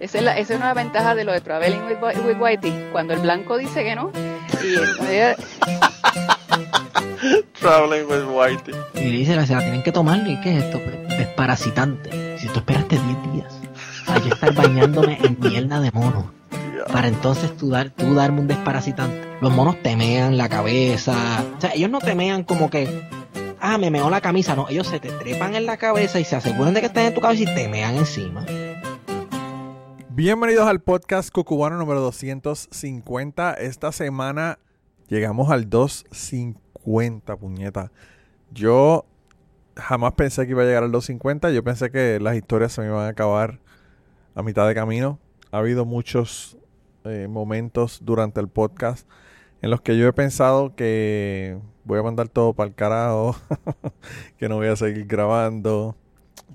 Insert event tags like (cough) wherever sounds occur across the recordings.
esa es, la, esa es una ventaja de lo de Traveling with, Whitey, cuando el blanco dice que no. Y Traveling with Whitey. Y dice, se la tienen que tomar, ¿y qué es esto? Desparasitante. Si tú esperaste 10 días a yo estar bañándome en mierda de mono, para entonces tú, dar, tú darme un desparasitante. Los monos temean la cabeza. O sea, ellos no temean como que ah, me meó la camisa. No, ellos se te trepan en la cabeza y se aseguran de que estén en tu cabeza y te mean encima. Bienvenidos al podcast Cucubano número 250. Esta semana llegamos al 250, puñeta. Yo jamás pensé que iba a llegar al 250. Yo pensé que las historias se me iban a acabar a mitad de camino. Ha habido muchos eh, momentos durante el podcast en los que yo he pensado que voy a mandar todo para el carajo, (laughs) que no voy a seguir grabando,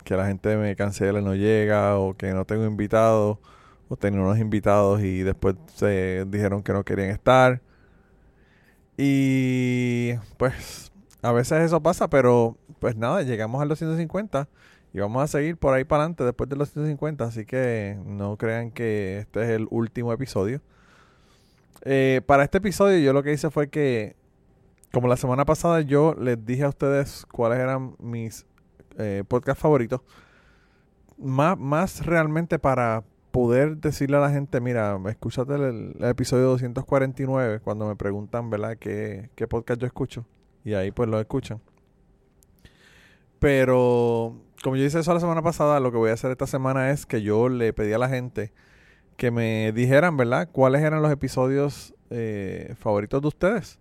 que la gente me cancela, no llega, o que no tengo invitados, o tengo unos invitados y después se dijeron que no querían estar. Y pues a veces eso pasa, pero pues nada, llegamos a los 150 y vamos a seguir por ahí para adelante después de los 150, así que no crean que este es el último episodio. Eh, para este episodio yo lo que hice fue que, como la semana pasada yo les dije a ustedes cuáles eran mis eh, podcasts favoritos, más, más realmente para poder decirle a la gente, mira, escúchate el, episodio 249 cuando me preguntan, ¿verdad?, ¿Qué, qué podcast yo escucho. Y ahí pues lo escuchan. Pero como yo hice eso la semana pasada, lo que voy a hacer esta semana es que yo le pedí a la gente que me dijeran, ¿verdad?, cuáles eran los episodios eh, favoritos de ustedes.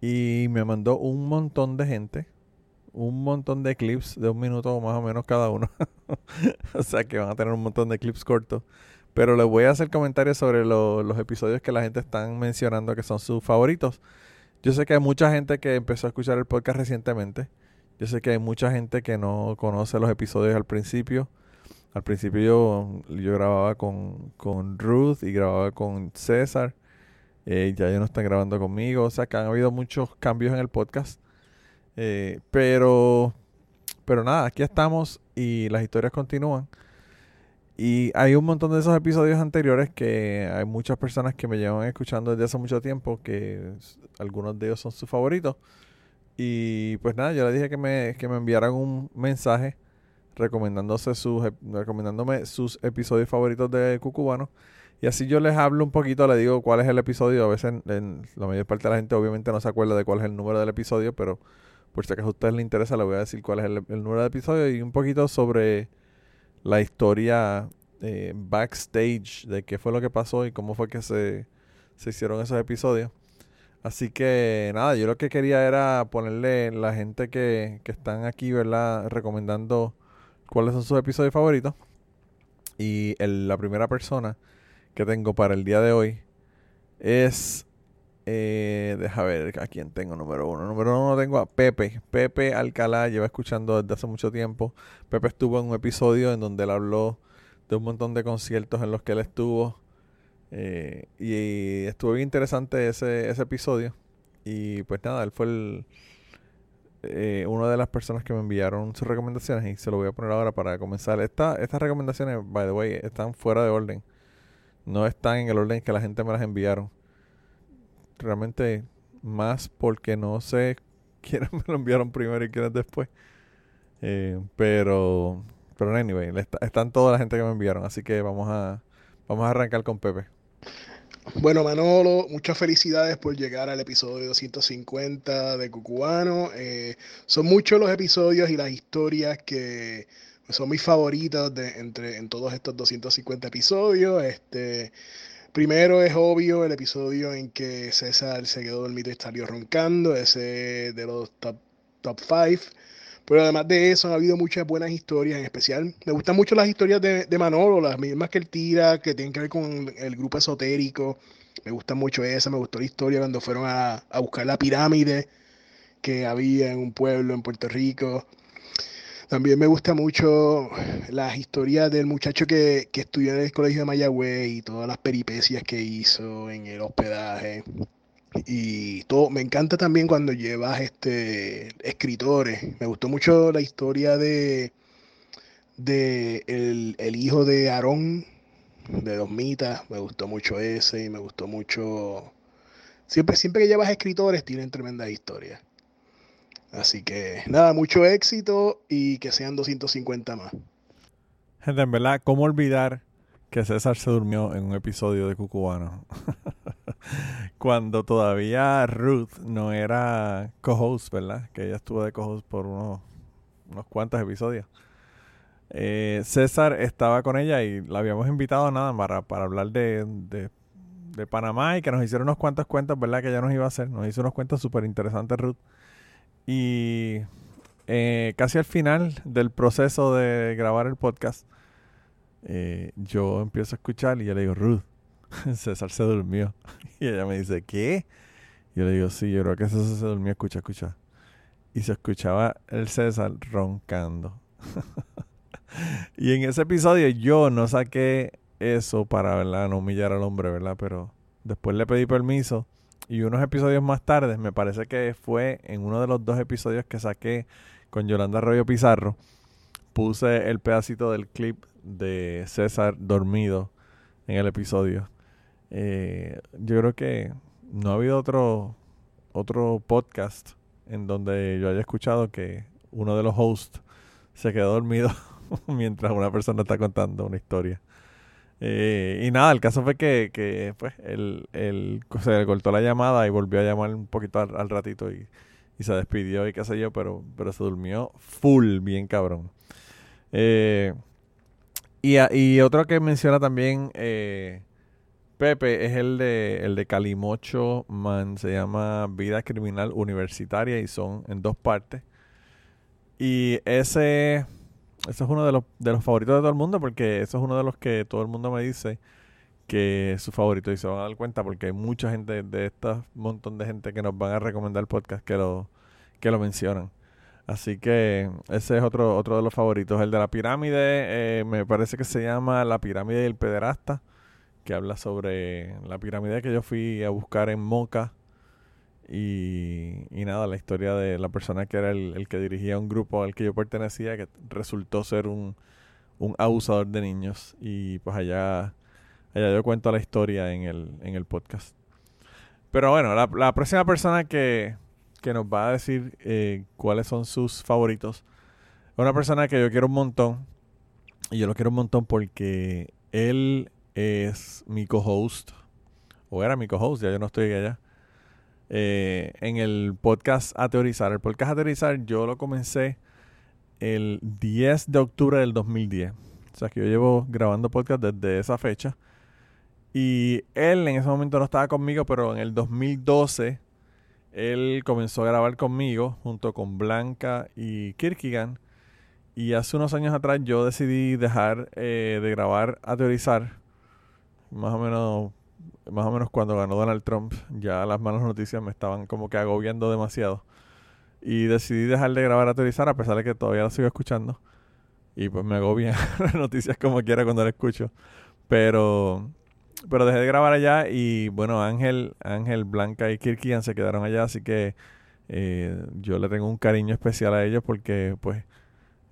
Y me mandó un montón de gente, un montón de clips de un minuto más o menos cada uno. (laughs) o sea que van a tener un montón de clips cortos. Pero les voy a hacer comentarios sobre los episodios que la gente está mencionando que son sus favoritos. Yo sé que hay mucha gente que empezó a escuchar el podcast recientemente. Yo sé que hay mucha gente que no conoce los episodios al principio. Al principio yo, yo grababa con, con Ruth y grababa con César. Eh, ya ellos no están grabando conmigo. O sea que han habido muchos cambios en el podcast. Eh, pero, pero nada, aquí estamos y las historias continúan. Y hay un montón de esos episodios anteriores que hay muchas personas que me llevan escuchando desde hace mucho tiempo, que algunos de ellos son sus favoritos. Y pues nada, yo le dije que me, que me enviaran un mensaje recomendándose sus, recomendándome sus episodios favoritos de Cucubano. Y así yo les hablo un poquito, le digo cuál es el episodio. A veces en, la mayor parte de la gente obviamente no se acuerda de cuál es el número del episodio, pero por si acaso a ustedes les interesa, les voy a decir cuál es el, número del episodio y un poquito sobre la historia eh, backstage de qué fue lo que pasó y cómo fue que se, se hicieron esos episodios. Así que nada, yo lo que quería era ponerle la gente que, que están aquí, ¿verdad? Recomendando cuáles son sus episodios favoritos. Y la primera persona que tengo para el día de hoy es. Eh, deja ver a quién tengo número uno. Número uno tengo a Pepe. Pepe Alcalá lleva escuchando desde hace mucho tiempo. Pepe estuvo en un episodio en donde él habló de un montón de conciertos en los que él estuvo. Eh, y estuvo bien interesante ese, ese episodio. Y pues nada, él fue eh, una de las personas que me enviaron sus recomendaciones y se lo voy a poner ahora para comenzar. Esta, estas recomendaciones, by the way, están fuera de orden. No están en el orden que la gente me las enviaron. Realmente más porque no sé (laughs) quiénes me lo enviaron primero y quiénes después. Eh, pero, pero anyway, están toda la gente que me enviaron. Así que vamos a, vamos a arrancar con Pepe. Bueno, Manolo, muchas felicidades por llegar al episodio 250 de Cucubano. Eh, son muchos los episodios y las historias que son mis favoritas de, entre, en todos estos 250 episodios. Este, primero es obvio el episodio en que César se quedó dormido y salió roncando, ese de los top, top 5. Pero además de eso, han habido muchas buenas historias, en especial. Me gustan mucho las historias de, Manolo, las mismas que él tira, que tienen que ver con el grupo esotérico. Me gusta mucho esa, me gustó la historia cuando fueron a, buscar la pirámide que había en un pueblo en Puerto Rico. También me gusta mucho las historias del muchacho que, que estudió en el colegio de Mayagüez y todas las peripecias que hizo en el hospedaje. Y todo, me encanta también cuando llevas este escritores. Me gustó mucho la historia de, de el, el hijo de Aarón, de Dos Mitas, me gustó mucho ese y me gustó mucho... Siempre, siempre que llevas escritores tienen tremenda historia. Así que nada, mucho éxito y que sean 250 más. En verdad, ¿cómo olvidar que César se durmió en un episodio de Cucubano? (laughs) Cuando todavía Ruth no era co-host, ¿verdad? Que ella estuvo de co-host por unos, unos cuantos episodios. Eh, César estaba con ella y la habíamos invitado nada para, para hablar de, de, Panamá y que nos hiciera unos cuantos cuentos, ¿verdad? Que ella nos iba a hacer. Nos hizo unos cuentos súper interesantes, Ruth. Y eh, casi al final del proceso de grabar el podcast, eh, yo empiezo a escuchar y yo le digo, Ruth, (laughs) César se durmió. (laughs) Y ella me dice, ¿qué? Yo le digo, sí, yo creo que César se durmió, escucha, escucha. Y se escuchaba el César roncando. (laughs) y en ese episodio yo no saqué eso para, ¿verdad? No humillar al hombre, ¿verdad? Pero después le pedí permiso. Y unos episodios más tarde, me parece que fue en uno de los dos episodios que saqué con Yolanda Arroyo Pizarro, puse el pedacito del clip de César dormido en el episodio. Eh, yo creo que no ha habido otro, otro podcast en donde yo haya escuchado que uno de los hosts se quedó dormido (laughs) mientras una persona está contando una historia. Eh, y nada, el caso fue que, que pues, él, se le cortó la llamada y volvió a llamar un poquito al, ratito y, se despidió y qué sé yo, pero, pero se durmió full, bien cabrón. Eh, y, y, otro que menciona también eh, Pepe es el de, el de Calimocho Man, se llama Vida Criminal Universitaria y son en dos partes. Y ese ese es uno de los, de los favoritos de todo el mundo porque eso es uno de los que todo el mundo me dice que es su favorito y se van a dar cuenta porque hay mucha gente de este montón de gente que nos van a recomendar el podcast que lo, que lo mencionan. Así que ese es otro, otro de los favoritos. El de la pirámide, eh, me parece que se llama La pirámide del pederasta, que habla sobre la pirámide que yo fui a buscar en Moca y, nada, la historia de la persona que era el, que dirigía un grupo al que yo pertenecía, que resultó ser un, un abusador de niños. Y pues allá, allá yo cuento la historia en el, en el podcast. Pero bueno, la, la próxima persona que, que, nos va a decir eh, cuáles son sus favoritos es una persona que yo quiero un montón. Y yo lo quiero un montón porque él es mi co-host. O era mi co-host, ya yo no estoy allá eh, en el podcast A Teorizar. El podcast A Teorizar yo lo comencé el 10 de octubre del 2010. O sea que yo llevo grabando podcast desde esa fecha. Y él en ese momento no estaba conmigo, pero en el 2012 él comenzó a grabar conmigo junto con Blanca y Kirkigan. Y hace unos años atrás yo decidí dejar eh, de grabar a teorizar, más o menos más o menos cuando ganó Donald Trump, ya las malas noticias me estaban como que agobiando demasiado. Y decidí dejar de grabar a teorizar a pesar de que todavía la sigo escuchando. Y pues me agobian (laughs) las noticias como quiera cuando la escucho. Pero, pero dejé de grabar allá y bueno, Ángel, Ángel, Blanca y Kirkian se quedaron allá, así que eh, yo le tengo un cariño especial a ellos porque pues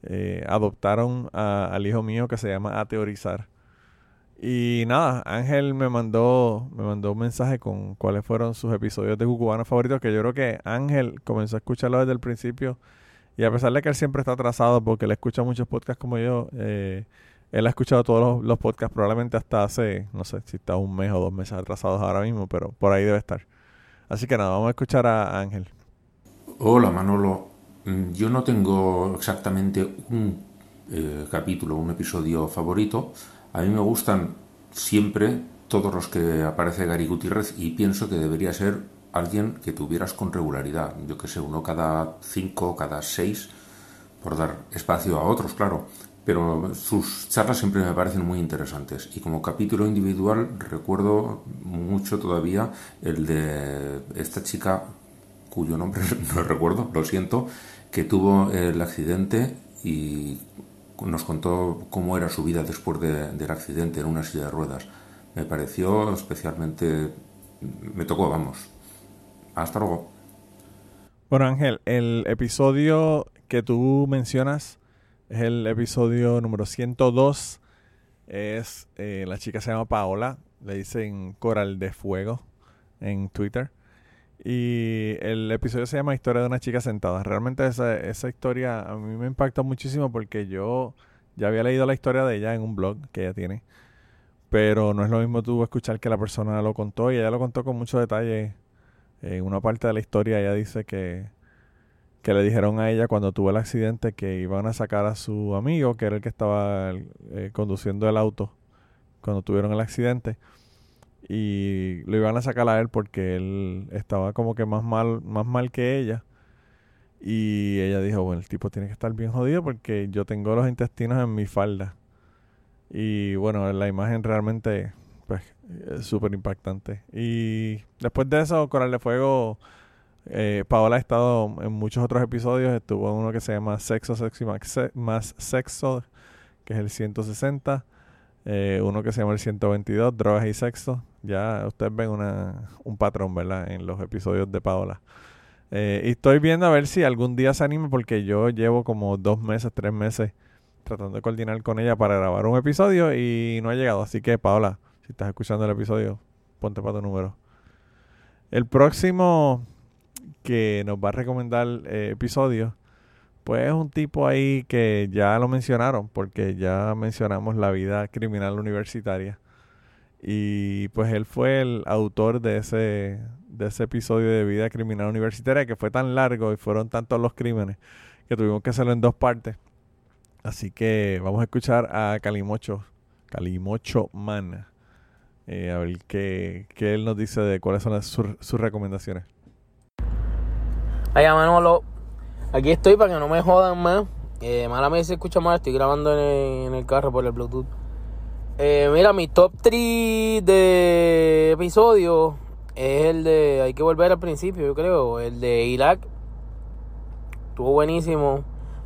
eh, adoptaron al hijo mío que se llama A Teorizar. Y nada, Ángel me mandó, me mandó un mensaje con cuáles fueron sus episodios de Cucubano favoritos, que yo creo que Ángel comenzó a escucharlo desde el principio. Y a pesar de que él siempre está atrasado, porque él escucha muchos podcasts como yo, eh, él ha escuchado todos los, podcasts probablemente hasta hace, no sé si está un mes o dos meses atrasados ahora mismo, pero por ahí debe estar. Así que nada, vamos a escuchar a Ángel. Hola Manolo, mm, yo no tengo exactamente un eh, capítulo, un episodio favorito, a mí me gustan siempre todos los que aparece Gary Gutiérrez y pienso que debería ser alguien que tuvieras con regularidad. Yo que sé, uno cada cinco, cada seis, por dar espacio a otros, claro. Pero sus charlas siempre me parecen muy interesantes. Y como capítulo individual recuerdo mucho todavía el de esta chica cuyo nombre (laughs) no recuerdo, lo siento, que tuvo el accidente y nos contó cómo era su vida después del accidente en una silla de ruedas. Me pareció especialmente... Me tocó, vamos. Hasta luego. Bueno, Ángel, el episodio que tú mencionas Es el episodio número 102. Es, eh, la chica se llama Paola, le dicen Coral de Fuego en Twitter. Y el episodio se llama Historia de una chica sentada. Realmente esa, esa historia a mí me impacta muchísimo porque yo ya había leído la historia de ella en un blog que ella tiene. Pero no es lo mismo tú escuchar que la persona lo contó y ella lo contó con mucho detalle. En una parte de la historia ella dice que, que le dijeron a ella cuando tuvo el accidente que iban a sacar a su amigo, que era el que estaba eh, conduciendo el auto cuando tuvieron el accidente y lo iban a sacar a él porque él estaba como que más mal, más mal que ella. Y ella dijo, bueno, el tipo tiene que estar bien jodido porque yo tengo los intestinos en mi falda. Y bueno, la imagen realmente, pues, es súper impactante. Y después de eso, Coral de Fuego, eh, Paola ha estado en muchos otros episodios. Estuvo en uno que se llama Sexo, Sexo y más, Sexo, que es el 160. Eh, uno que se llama el 122, Drogas y Sexo. Ya ustedes ven una, un patrón, ¿verdad? En los episodios de Paola. Eh, y estoy viendo a ver si algún día se anime porque yo llevo como dos meses, tres meses tratando de coordinar con ella para grabar un episodio y no ha llegado. Así que, Paola, si estás escuchando el episodio, ponte para tu número. El próximo que nos va a recomendar eh, episodio pues es un tipo ahí que ya lo mencionaron, porque ya mencionamos la vida criminal universitaria. Y pues él fue el autor de ese, de ese episodio de vida criminal universitaria que fue tan largo y fueron tantos los crímenes que tuvimos que hacerlo en dos partes. Así que vamos a escuchar a Calimocho, Calimocho Man, eh, a ver qué, qué, él nos dice de cuáles son sus, sus recomendaciones. Ay, Manolo, Aquí estoy para que no me jodan más. Eh, mala me se escucha mal, estoy grabando en el, carro por el Bluetooth. Eh, mira, mi top 3 de episodios es el de. Hay que volver al principio, yo creo. El de Irak. Estuvo buenísimo.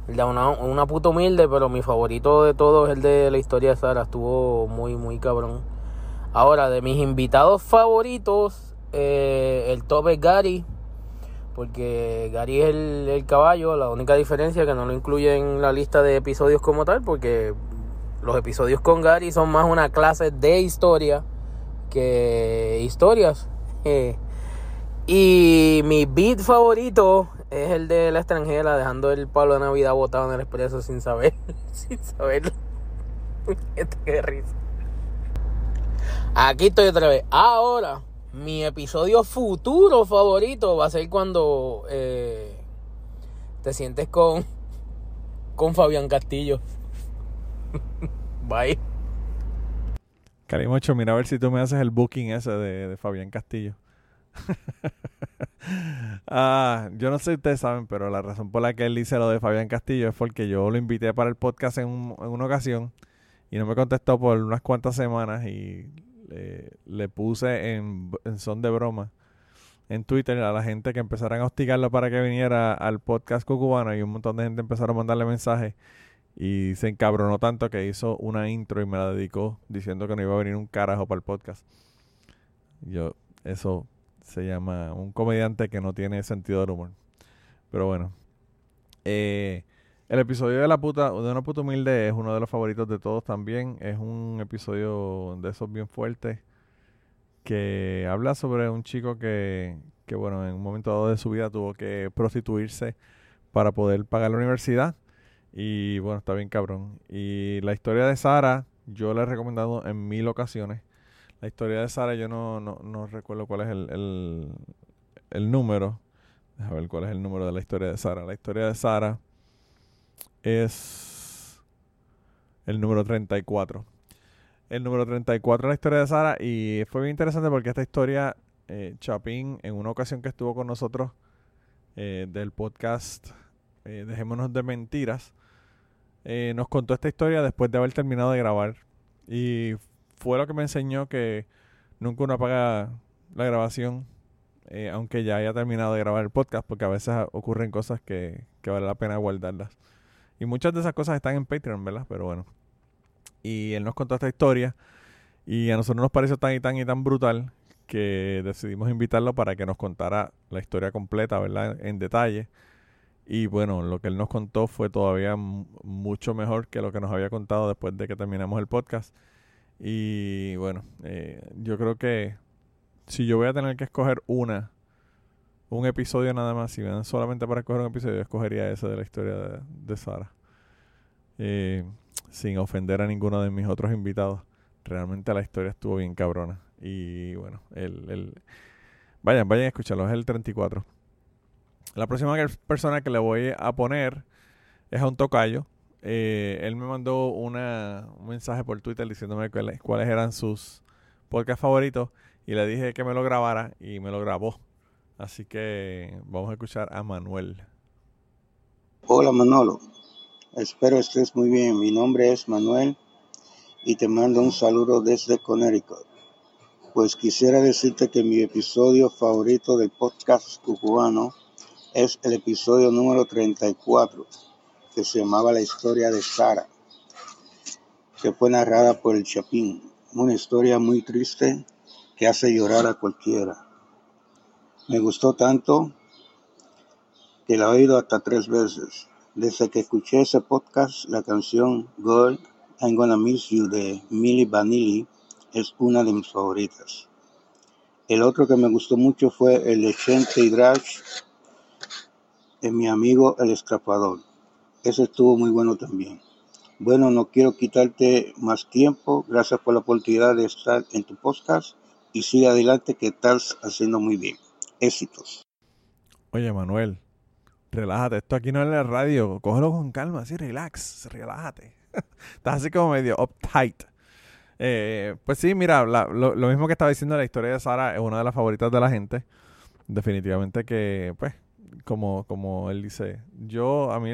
El de una, una puta humilde, pero mi favorito de todos es el de la historia de Sara. Estuvo muy, muy cabrón. Ahora, de mis invitados favoritos, eh, el top es Gary porque Gary es el, caballo, la única diferencia es que no lo incluye en la lista de episodios como tal, porque los episodios con Gary son más una clase de historia que historias. (laughs) y mi beat favorito es el de la extranjera, dejando el palo de Navidad botado en el expreso sin saber, (laughs) sin saber. (laughs) Qué risa. Aquí estoy otra vez. Ahora mi episodio futuro favorito va a ser cuando eh, te sientes con, con Fabián Castillo. (laughs) Bye. Carimocho, mira a ver si tú me haces el booking ese de, Fabián Castillo. (laughs) ah, yo no sé si ustedes saben, pero la razón por la que él dice lo de Fabián Castillo es porque yo lo invité para el podcast en, una ocasión y no me contestó por unas cuantas semanas y le, puse en, son de broma en Twitter a la gente que empezaran a hostigarlo para que viniera al podcast cubano y un montón de gente empezaron a mandarle mensajes y se encabronó tanto que hizo una intro y me la dedicó diciendo que no iba a venir un carajo para el podcast. Yo, eso se llama un comediante que no tiene sentido del humor. Pero bueno. Eh, el episodio de la puta, de una puta humilde es uno de los favoritos de todos también. Es un episodio de esos bien fuertes que habla sobre un chico que, que bueno, en un momento dado de su vida tuvo que prostituirse para poder pagar la universidad. Y bueno, está bien cabrón. Y la historia de Sara, yo la he recomendado en mil ocasiones. La historia de Sara, yo no, no, no recuerdo cuál es el, el, el número. Déjame ver cuál es el número de la historia de Sara. La historia de Sara es el número 34. El número 34 es la historia de Sara y fue bien interesante porque esta historia, eh, Chapín, en una ocasión que estuvo con nosotros eh, del podcast eh, Dejémonos de Mentiras, eh, nos contó esta historia después de haber terminado de grabar. Y fue lo que me enseñó que nunca uno apaga la grabación, aunque ya haya terminado de grabar el podcast, porque a veces ocurren cosas que, que vale la pena guardarlas. Y muchas de esas cosas están en Patreon, ¿verdad? Pero bueno. Y él nos contó esta historia. Y a nosotros nos pareció tan y tan y tan brutal que decidimos invitarlo para que nos contara la historia completa, ¿verdad? En detalle. Y bueno, lo que él nos contó fue todavía mucho mejor que lo que nos había contado después de que terminamos el podcast. Y bueno, eh, yo creo que si yo voy a tener que escoger una, un episodio nada más, si me dan solamente para escoger un episodio, yo escogería ese de la historia de, Sara. Eh, sin ofender a ninguno de mis otros invitados. Realmente la historia estuvo bien cabrona. Y bueno, el, el... vayan, vayan a escucharlo, es el 34. La próxima persona que le voy a poner es a un tocayo. Eh, él me mandó una, un mensaje por Twitter diciéndome cuáles, eran sus podcasts favoritos y le dije que me lo grabara y me lo grabó. Así que vamos a escuchar a Manuel. Hola Manolo, espero estés muy bien. Mi nombre es Manuel y te mando un saludo desde Connecticut. Pues quisiera decirte que mi episodio favorito del podcast cubano es el episodio número 34, que se llamaba La historia de Sara, que fue narrada por el Chapín. Una historia muy triste que hace llorar a cualquiera. Me gustó tanto que la he oído hasta tres veces. Desde que escuché ese podcast, la canción Girl, I'm Gonna Miss You de Millie Vanilli es una de mis favoritas. El otro que me gustó mucho fue el de Chente y en mi amigo el escapador. Ese estuvo muy bueno también. Bueno, no quiero quitarte más tiempo. Gracias por la oportunidad de estar en tu podcast y sigue adelante que estás haciendo muy bien. Éxitos. Oye, Manuel, relájate. Esto aquí no es la radio. Cógelo con calma, así, relax, relájate. (laughs) Estás así como medio uptight. Eh, pues sí, mira, lo, lo, mismo que estaba diciendo la historia de Sara es una de las favoritas de la gente. Definitivamente que, pues, como, como él dice, yo a mí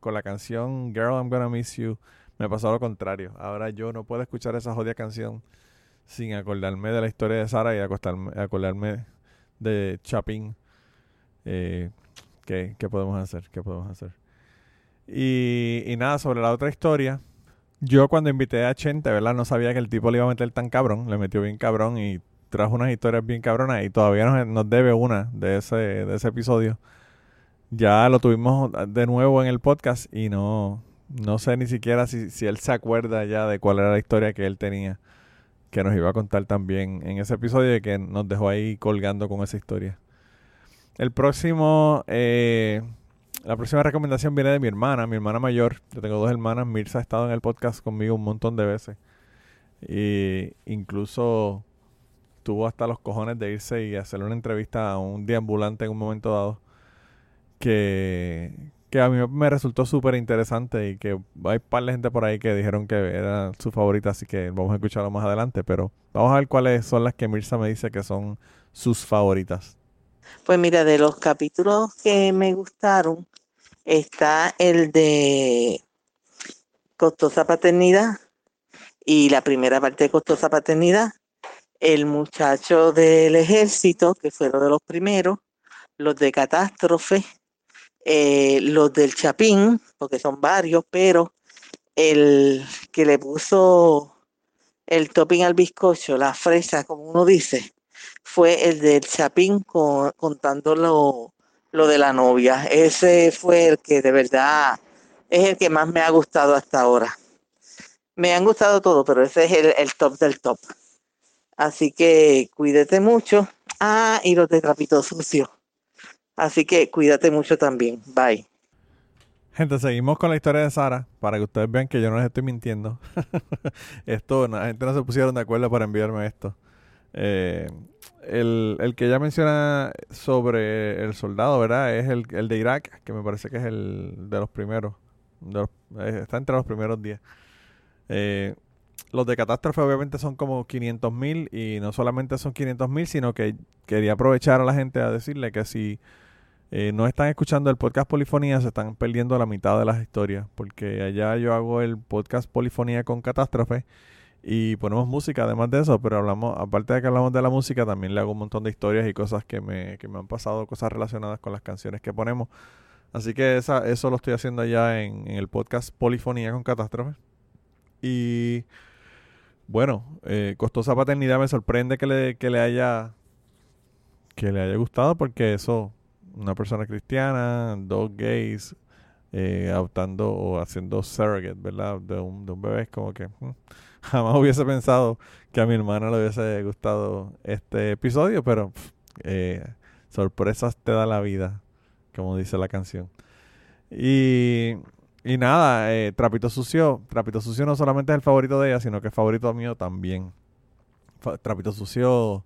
con la canción Girl I'm Gonna Miss You me pasó lo contrario. Ahora yo no puedo escuchar esa jodida canción sin acordarme de la historia de Sara y acordarme de Chapin. Eh, ¿qué, podemos hacer? ¿Qué podemos hacer? Y, y nada, sobre la otra historia. Yo cuando invité a Chente, ¿verdad? No sabía que el tipo le iba a meter tan cabrón. Le metió bien cabrón y trajo unas historias bien cabronas y todavía nos, nos debe una de ese, de ese episodio ya lo tuvimos de nuevo en el podcast y no, no sé ni siquiera si, si él se acuerda ya de cuál era la historia que él tenía que nos iba a contar también en ese episodio y que nos dejó ahí colgando con esa historia. El próximo, eh, la próxima recomendación viene de mi hermana, mi hermana mayor. Yo tengo dos hermanas. Mirza ha estado en el podcast conmigo un montón de veces. Y incluso tuvo hasta los cojones de irse y hacerle una entrevista a un deambulante en un momento dado que, que a mí me resultó súper interesante y que hay un par de gente por ahí que dijeron que era su favorita, así que vamos a escucharlo más adelante, pero vamos a ver cuáles son las que Mirza me dice que son sus favoritas. Pues mira, de los capítulos que me gustaron está el de Costosa Paternidad y la primera parte de Costosa Paternidad, el muchacho del ejército, que fueron de los primeros, los de Catástrofe, eh, los del Chapín, porque son varios, pero el que le puso el topping al bizcocho, la fresa, como uno dice, fue el del Chapín contando lo, de la novia. Ese fue el que de verdad es el que más me ha gustado hasta ahora. Me han gustado todos, pero ese es el, el top del top. Así que cuídate mucho. Ah, y los de trapito sucio. Así que cuídate mucho también. Bye. Gente, seguimos con la historia de Sara para que ustedes vean que yo no les estoy mintiendo. (laughs) esto, la gente no se pusieron de acuerdo para enviarme esto. Eh, el, el, que ella menciona sobre el soldado, ¿verdad? Es el, el, de Irak, que me parece que es el de los primeros. Eh, está entre los primeros días. Eh, los de catástrofe obviamente son como 500 mil y no solamente son 500 mil, sino que quería aprovechar a la gente a decirle que si eh, no están escuchando el podcast Polifonía, se están perdiendo la mitad de las historias, porque allá yo hago el podcast Polifonía con Catástrofe y ponemos música además de eso, pero hablamos, aparte de que hablamos de la música, también le hago un montón de historias y cosas que me, que me han pasado, cosas relacionadas con las canciones que ponemos. Así que eso lo estoy haciendo allá en, el podcast Polifonía con Catástrofe. Y bueno, eh, Costosa Paternidad me sorprende que le, que le haya que le haya gustado porque eso una persona cristiana, dos gays, eh, adoptando o haciendo surrogate, ¿verdad? De un, de un bebé, es como que mm, (laughs) jamás hubiese pensado que a mi hermana le hubiese gustado este episodio, pero eh, sorpresas te da la vida, como dice la canción. Y, y nada, eh, Trapito Sucio, Trapito Sucio no solamente es el favorito de ella, sino que es favorito mío también. Trapito Sucio,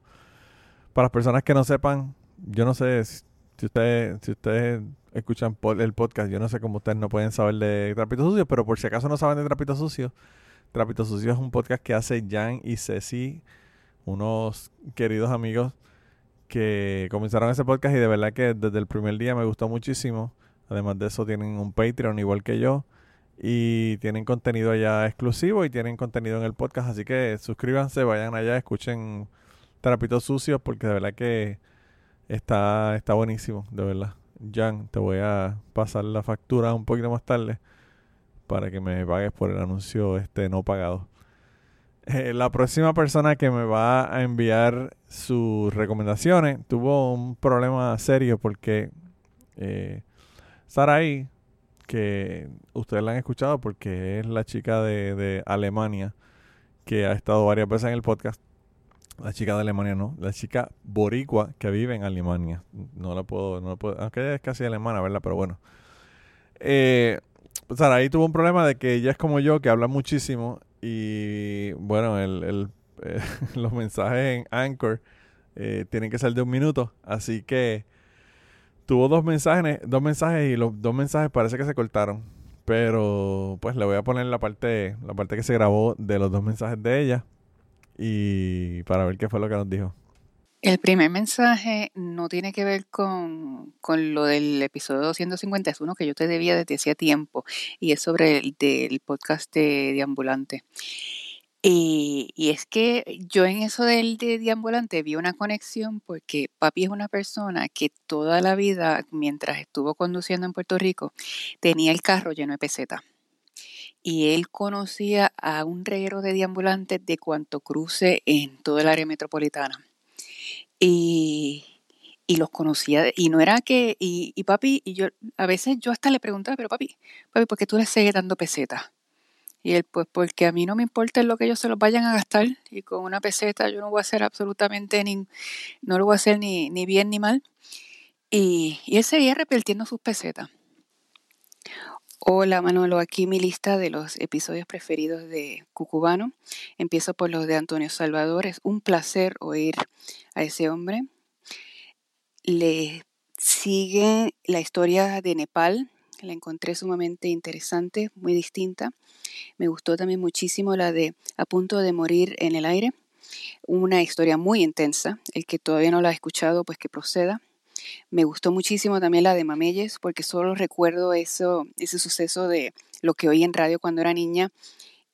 para las personas que no sepan, yo no sé si ustedes, si ustedes escuchan el podcast, yo no sé cómo ustedes no pueden saber de Trapito Sucio, pero por si acaso no saben de Trapito Sucio, Trapito Sucio es un podcast que hace Jan y Ceci, unos queridos amigos que comenzaron ese podcast y de verdad que desde el primer día me gustó muchísimo. Además de eso tienen un Patreon igual que yo y tienen contenido allá exclusivo y tienen contenido en el podcast, así que suscríbanse, vayan allá, escuchen Trapitos Sucios porque de verdad que está, está buenísimo, de verdad. Jan, te voy a pasar la factura un poquito más tarde para que me pagues por el anuncio este no pagado. Eh, la próxima persona que me va a enviar sus recomendaciones tuvo un problema serio porque eh, que ustedes la han escuchado porque es la chica de, de Alemania que ha estado varias veces en el podcast. La chica de Alemania no, la chica boricua que vive en Alemania. No la puedo, no la puedo, aunque es casi alemana, ¿verdad? Pero bueno. Eh, Saraí tuvo un problema de que ella es como yo, que habla muchísimo y bueno, el, eh, (laughs) los mensajes en Anchor eh, tienen que ser de un minuto, así que tuvo dos mensajes, dos mensajes y los dos mensajes parece que se cortaron. Pero pues le voy a poner la parte, la parte que se grabó de los dos mensajes de ella y para ver qué fue lo que nos dijo. El primer mensaje no tiene que ver con, con lo del episodio 251 que yo te debía desde hacía tiempo y es sobre el del podcast de Deambulante. Y, y, es que yo en eso del de Deambulante vi una conexión porque papi es una persona que toda la vida, mientras estuvo conduciendo en Puerto Rico, tenía el carro lleno de pesetas. Y él conocía a un reguero de deambulantes de cuanto cruce en todo el área metropolitana. Y, y los conocía, y no era que, y, y, papi, y yo, a veces yo hasta le preguntaba, pero papi, papi, ¿por qué tú le sigues dando pesetas? Y él, pues porque a mí no me importa lo que ellos se los vayan a gastar, y con una peseta yo no voy a hacer absolutamente ni, no lo voy a hacer ni, ni bien ni mal. Y, y él seguía repitiendo sus pesetas. Hola Manolo, aquí mi lista de los episodios preferidos de Cucubano. Empiezo por los de Antonio Salvador. Es un placer oír a ese hombre. Le sigue la historia de Nepal. La encontré sumamente interesante, muy distinta. Me gustó también muchísimo la de A punto de morir en el aire. Una historia muy intensa. El que todavía no la ha escuchado, pues que proceda. Me gustó muchísimo también la de Mameyes, porque solo recuerdo eso, ese suceso de lo que oí en radio cuando era niña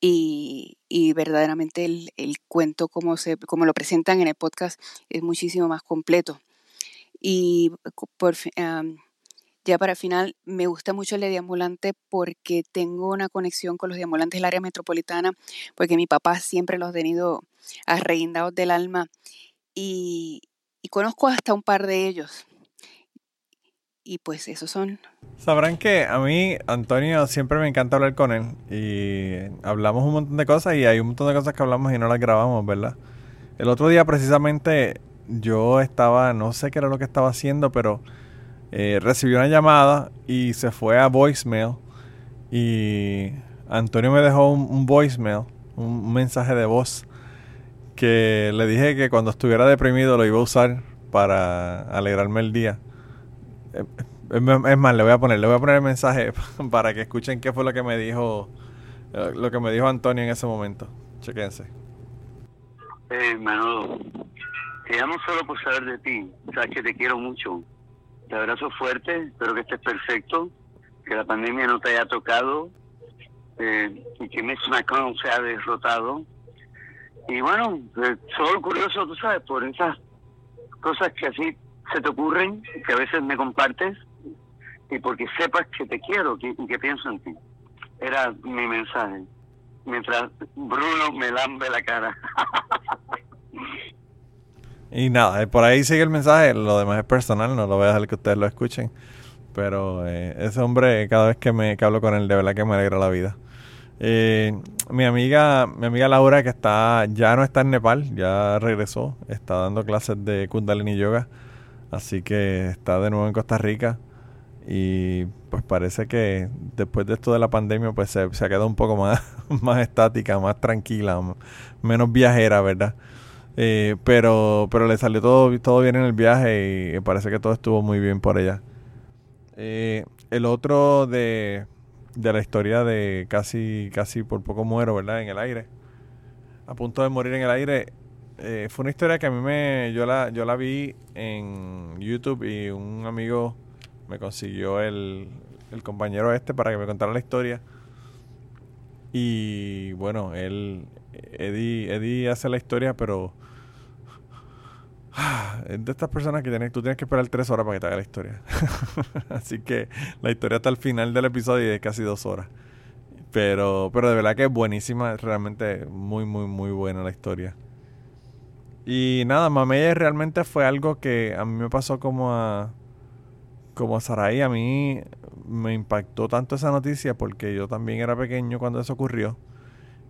y, verdaderamente el, el, cuento como, se, como lo presentan en el podcast es muchísimo más completo. Y por, um, ya para final, me gusta mucho el de Diambulante porque tengo una conexión con los Diambulantes del área metropolitana, porque mi papá siempre los ha tenido arreguindados del alma y conozco hasta un par de ellos. Y pues esos son. Sabrán que a mí, Antonio, siempre me encanta hablar con él. Y hablamos un montón de cosas y hay un montón de cosas que hablamos y no las grabamos, ¿verdad? El otro día precisamente yo estaba, no sé qué era lo que estaba haciendo, pero eh, recibí una llamada y se fue a voicemail. Y Antonio me dejó un, un voicemail, un mensaje de voz, que le dije que cuando estuviera deprimido lo iba a usar para alegrarme el día. Eh, es más, le voy a poner, le voy a poner el mensaje (laughs) para que escuchen qué fue lo que me dijo, eh, lo que me dijo Antonio en ese momento. Chequense. Hey, Manolo, te llamo solo por saber de ti. Sabes que te quiero mucho. Te abrazo fuerte, espero que estés perfecto, que la pandemia no te haya tocado eh, y que Messi Macron se ha derrotado. Y bueno, eh, solo curioso, tú sabes, por esas cosas que así se te ocurren, que a veces me compartes, y porque sepas que te quiero y que pienso en ti. Era mi mensaje. Mientras Bruno me lambe la cara. (laughs) Y nada, eh, por ahí sigue el mensaje. Lo demás es personal, no lo voy a dejar que ustedes lo escuchen. Pero eh, ese hombre, cada vez que me que hablo con él, de verdad que me alegra la vida. Eh, mi amiga, mi amiga Laura, que está, ya no está en Nepal, ya regresó, está dando clases de Kundalini Yoga, así que está de nuevo en Costa Rica y pues parece que después de esto de la pandemia pues se, se ha quedado un poco más, (laughs) más estática, más tranquila, menos viajera, ¿verdad? Eh, pero, pero le salió todo, todo bien en el viaje y parece que todo estuvo muy bien por ella. Eh, el otro de de la historia de casi, casi por poco muero, ¿verdad? En el aire. A punto de morir en el aire. Eh, fue una historia que a mí me. Yo la, yo la vi en YouTube y un amigo me consiguió el, el compañero este para que me contara la historia. Y bueno, él. Eddie, Eddie hace la historia, pero es de estas personas que tienes, tú tienes que esperar tres horas para que te haga la historia. (laughs) Así que la historia hasta el final del episodio es casi dos horas. Pero, pero de verdad que es buenísima, realmente muy, muy, muy buena la historia. Y nada, Mameye realmente fue algo que a mí me pasó como a como a Sarai. A mí me impactó tanto esa noticia porque yo también era pequeño cuando eso ocurrió.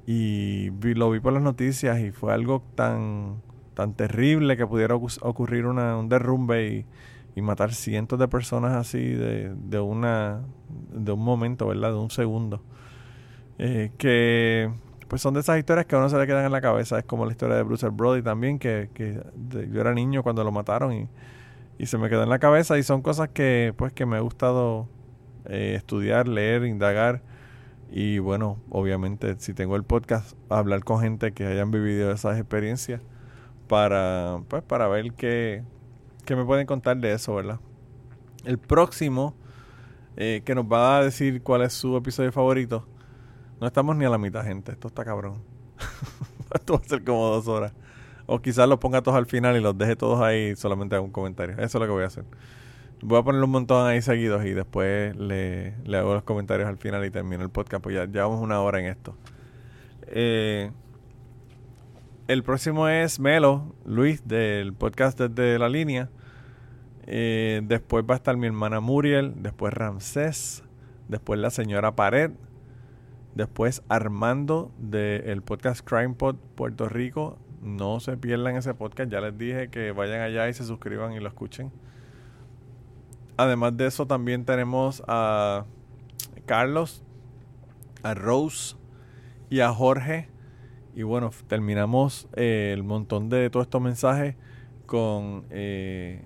Y lo vi por las noticias y fue algo tan tan terrible que pudiera ocurrir un derrumbe y, matar cientos de personas así de, de, una de un momento, ¿verdad? De un segundo. Eh, que pues son de esas historias que a uno se le quedan en la cabeza. Es como la historia de Bruce Brody también, que, que yo era niño cuando lo mataron y, y, se me quedó en la cabeza. Y son cosas que pues que me ha gustado eh, estudiar, leer, indagar. Y bueno, obviamente si tengo el podcast, hablar con gente que hayan vivido esas experiencias para, pues, para ver qué, qué me pueden contar de eso, ¿verdad? El próximo eh, que nos va a decir cuál es su episodio favorito. No estamos ni a la mitad, gente. Esto está cabrón. (laughs) Esto va a ser como dos horas. O quizás los ponga todos al final y los deje todos ahí solamente hago un comentario. Eso es lo que voy a hacer. Voy a poner un montón ahí seguidos y después le, le hago los comentarios al final y termino el podcast. Pues ya llevamos una hora en esto. Eh, el próximo es Melo, Luis, del podcast desde la línea. Eh, después va a estar mi hermana Muriel, después Ramsés, después la señora Pared, después Armando del podcast Crime Pod Puerto Rico. No se pierdan ese podcast, ya les dije que vayan allá y se suscriban y lo escuchen. Además de eso también tenemos a Carlos, a Rose y a Jorge y bueno, terminamos eh, el montón de todos estos mensajes con, eh,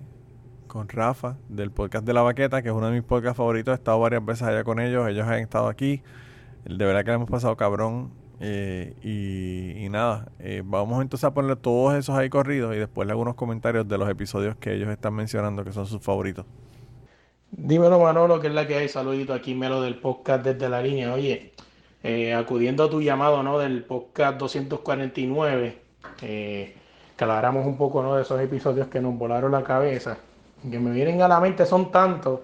con Rafa del podcast de La Baqueta, que es uno de mis podcasts favoritos. He estado varias veces allá con ellos, ellos han estado aquí. De verdad que le hemos pasado cabrón. Eh, y, nada, vamos entonces a ponerle todos esos ahí corridos y después algunos comentarios de los episodios que ellos están mencionando que son sus favoritos. Dímelo Manolo, que es la que hay. Saludito aquí, Melo del podcast desde la línea. Oye, eh, acudiendo a tu llamado ¿no? del podcast 249, eh, que un poco ¿no? de esos episodios que nos volaron la cabeza, que me vienen a la mente, son tantos,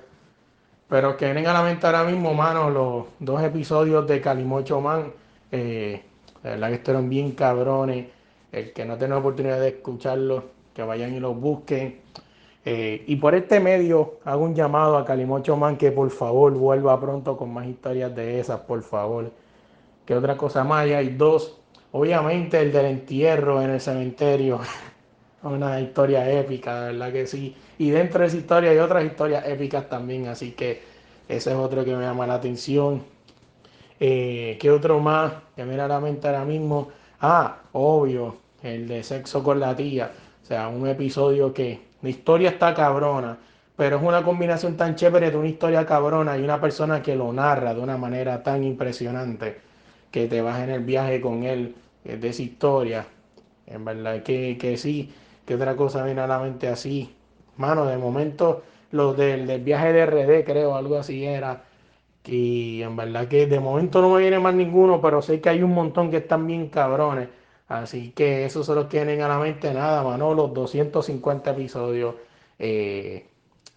pero que vienen a la mente ahora mismo, mano, los dos episodios de Calimocho Man, eh, la verdad que estuvieron bien cabrones, el que no tenga oportunidad de escucharlos, que vayan y los busquen. Eh, y por este medio hago un llamado a Calimocho Man que por favor vuelva pronto con más historias de esas, por favor que otra cosa más. Y hay dos, obviamente el del entierro en el cementerio, (laughs) una historia épica, verdad que sí. Y dentro de esa historia hay otras historias épicas también, así que ese es otro que me llama la atención. Eh, ¿Qué otro más que me da la mente ahora mismo? Ah, obvio, el de sexo con la tía. O sea, un episodio que la historia está cabrona, pero es una combinación tan chévere de una historia cabrona y una persona que lo narra de una manera tan impresionante que te vas en el viaje con él de esa historia. En verdad que, que sí, que otra cosa viene a la mente así. Mano, de momento, los del, viaje de RD, creo, algo así era. Y en verdad que de momento no me viene más ninguno, pero sé que hay un montón que están bien cabrones. Así que eso se los tienen a la mente nada, mano, los 250 episodios. Eh,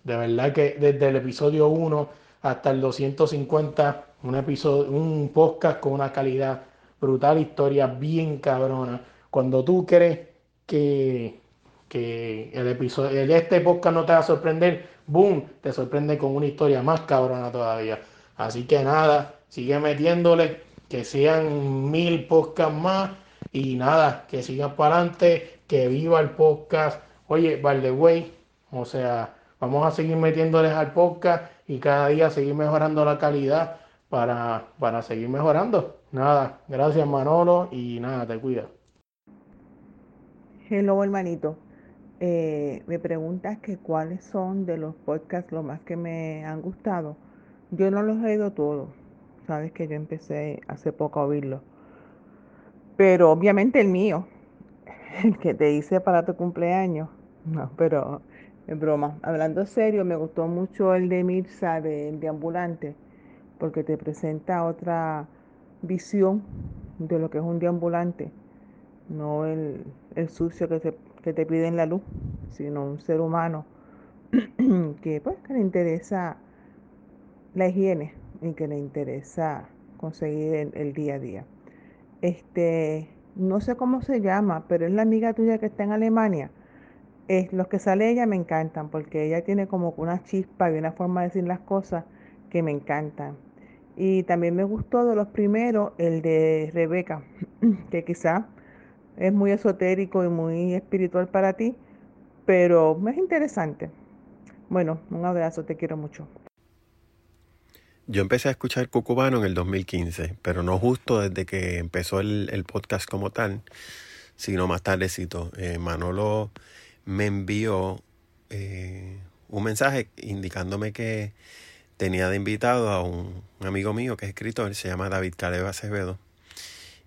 de verdad que desde el episodio 1 hasta el 250 un episodio, un podcast con una calidad brutal, historia bien cabrona. Cuando tú crees que, que el episodio, este podcast no te va a sorprender, boom, te sorprende con una historia más cabrona todavía. Así que nada, sigue metiéndole, que sean mil podcasts más y nada, que sigan para adelante, que viva el podcast. Oye, by the way, o sea, vamos a seguir metiéndoles al podcast y cada día seguir mejorando la calidad para, para seguir mejorando. Nada, gracias Manolo y nada, te cuida. Hello hermanito. Eh, me preguntas que cuáles son de los podcasts los más que me han gustado. Yo no los he oído todos. Sabes que yo empecé hace poco a oírlos. Pero obviamente el mío, (laughs) el que te hice para tu cumpleaños. No, pero es broma. Hablando serio, me gustó mucho el de Mirza, de, de Ambulante, porque te presenta otra visión de lo que es un deambulante, no el, el sucio que, se, que te pide en la luz, sino un ser humano (clears throat) que, pues, que le interesa la higiene y que le interesa conseguir el, el, día a día. Este, no sé cómo se llama, pero es la amiga tuya que está en Alemania. Es, los que sale ella me encantan porque ella tiene como una chispa y una forma de decir las cosas que me encantan. Y también me gustó de los primeros el de Rebeca, (clears throat) que quizá es muy esotérico y muy espiritual para ti, pero es interesante. Bueno, un abrazo, te quiero mucho. Yo empecé a escuchar Cucubano en el 2015, pero no justo desde que empezó el, podcast como tal, sino más tardecito. Eh, Manolo me envió eh, un mensaje indicándome que tenía de invitado a un, amigo mío que es escritor, se llama David Caleb Acevedo.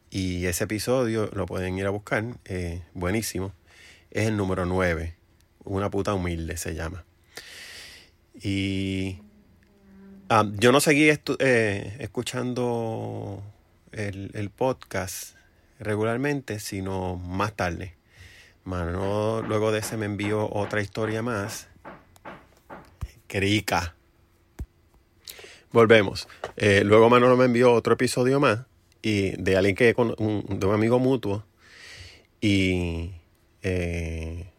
Y ese episodio lo pueden ir a buscar, eh, buenísimo. Es el número 9, Una puta humilde se llama. Y ah, yo no seguí eh, escuchando el, el, podcast regularmente, sino más tarde. Mano, luego de ese me envió otra historia más. Crica Volvemos. Eh, luego Manolo me envió otro episodio más y de alguien que de un amigo mutuo y eh,